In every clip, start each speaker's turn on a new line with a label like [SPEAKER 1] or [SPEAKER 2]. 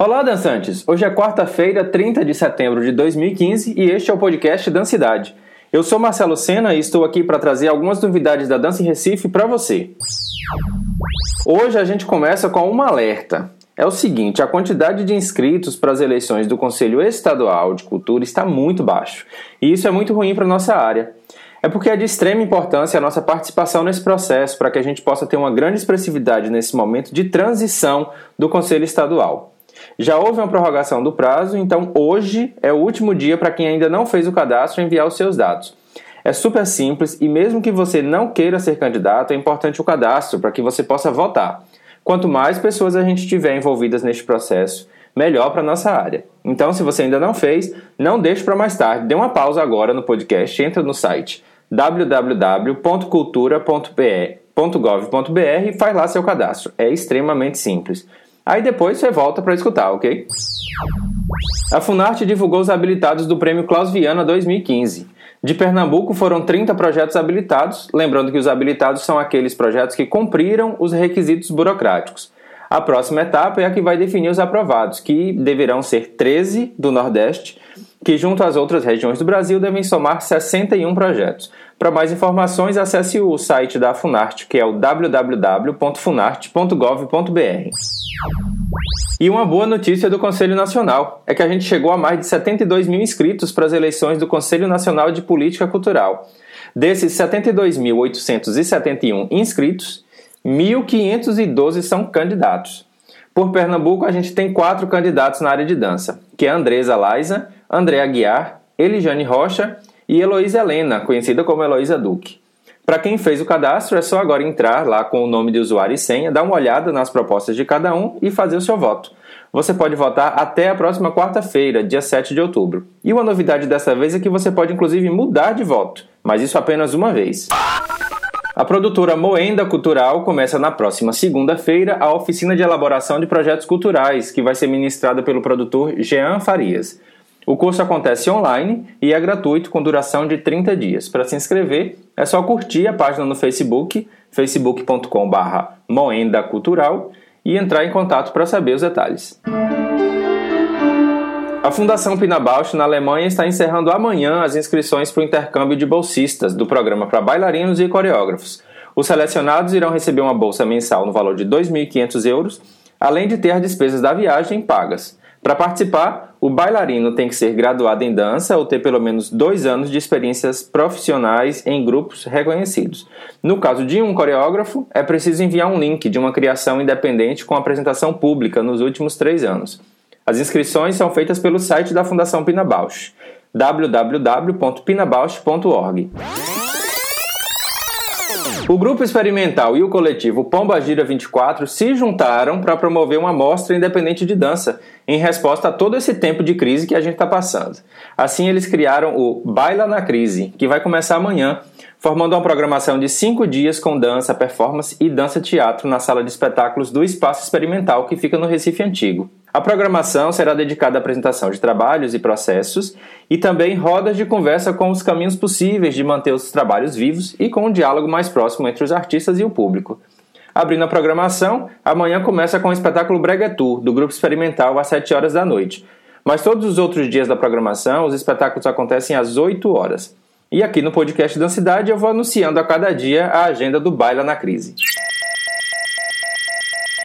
[SPEAKER 1] Olá, dançantes! Hoje é quarta-feira, 30 de setembro de 2015 e este é o podcast Dancidade. Eu sou Marcelo Sena e estou aqui para trazer algumas novidades da dança em Recife para você. Hoje a gente começa com um alerta. É o seguinte, a quantidade de inscritos para as eleições do Conselho Estadual de Cultura está muito baixo. E isso é muito ruim para nossa área. É porque é de extrema importância a nossa participação nesse processo para que a gente possa ter uma grande expressividade nesse momento de transição do Conselho Estadual. Já houve uma prorrogação do prazo, então hoje é o último dia para quem ainda não fez o cadastro enviar os seus dados. É super simples e, mesmo que você não queira ser candidato, é importante o cadastro para que você possa votar. Quanto mais pessoas a gente tiver envolvidas neste processo, melhor para nossa área. Então, se você ainda não fez, não deixe para mais tarde. Dê uma pausa agora no podcast, entra no site www.cultura.gov.br e faz lá seu cadastro. É extremamente simples. Aí depois você volta para escutar, ok? A Funarte divulgou os habilitados do Prêmio Klaus Viana 2015. De Pernambuco foram 30 projetos habilitados, lembrando que os habilitados são aqueles projetos que cumpriram os requisitos burocráticos. A próxima etapa é a que vai definir os aprovados, que deverão ser 13 do Nordeste, que junto às outras regiões do Brasil devem somar 61 projetos. Para mais informações, acesse o site da Funarte, que é o www.funarte.gov.br. E uma boa notícia do Conselho Nacional é que a gente chegou a mais de 72 mil inscritos para as eleições do Conselho Nacional de Política Cultural. Desses 72.871 inscritos, 1.512 são candidatos. Por Pernambuco, a gente tem quatro candidatos na área de dança, que é Andresa Laisa, André Aguiar, Elijane Rocha e Heloísa Helena, conhecida como Heloísa Duque. Para quem fez o cadastro, é só agora entrar lá com o nome de usuário e senha, dar uma olhada nas propostas de cada um e fazer o seu voto. Você pode votar até a próxima quarta-feira, dia 7 de outubro. E uma novidade dessa vez é que você pode inclusive mudar de voto, mas isso apenas uma vez. A produtora Moenda Cultural começa na próxima segunda-feira a oficina de elaboração de projetos culturais, que vai ser ministrada pelo produtor Jean Farias. O curso acontece online e é gratuito com duração de 30 dias. Para se inscrever, é só curtir a página no Facebook, facebook.com.br Moenda Cultural, e entrar em contato para saber os detalhes. A Fundação Pina Bausch, na Alemanha, está encerrando amanhã as inscrições para o intercâmbio de bolsistas do programa para bailarinos e coreógrafos. Os selecionados irão receber uma bolsa mensal no valor de 2.500 euros, além de ter as despesas da viagem pagas. Para participar, o bailarino tem que ser graduado em dança ou ter pelo menos dois anos de experiências profissionais em grupos reconhecidos. No caso de um coreógrafo, é preciso enviar um link de uma criação independente com apresentação pública nos últimos três anos. As inscrições são feitas pelo site da Fundação Pina Bausch, www.pinabausch.org. O grupo experimental e o coletivo Pomba Gira 24 se juntaram para promover uma mostra independente de dança, em resposta a todo esse tempo de crise que a gente está passando. Assim, eles criaram o Baila na Crise, que vai começar amanhã, formando uma programação de cinco dias com dança, performance e dança-teatro na sala de espetáculos do Espaço Experimental, que fica no Recife Antigo. A programação será dedicada à apresentação de trabalhos e processos e também rodas de conversa com os caminhos possíveis de manter os trabalhos vivos e com um diálogo mais próximo entre os artistas e o público. Abrindo a programação, amanhã começa com o espetáculo Breguetu, do Grupo Experimental, às 7 horas da noite. Mas todos os outros dias da programação, os espetáculos acontecem às 8 horas. E aqui no podcast da Cidade eu vou anunciando a cada dia a agenda do Baila na Crise.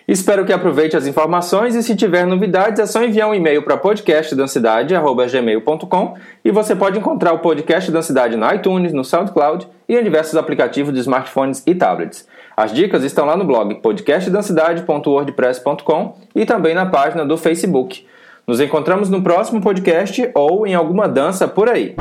[SPEAKER 1] Espero que aproveite as informações e se tiver novidades é só enviar um e-mail para podcastdancidade.gmail.com e você pode encontrar o Podcast Dancidade no iTunes, no SoundCloud e em diversos aplicativos de smartphones e tablets. As dicas estão lá no blog podcastdancidade.wordpress.com e também na página do Facebook. Nos encontramos no próximo podcast ou em alguma dança por aí.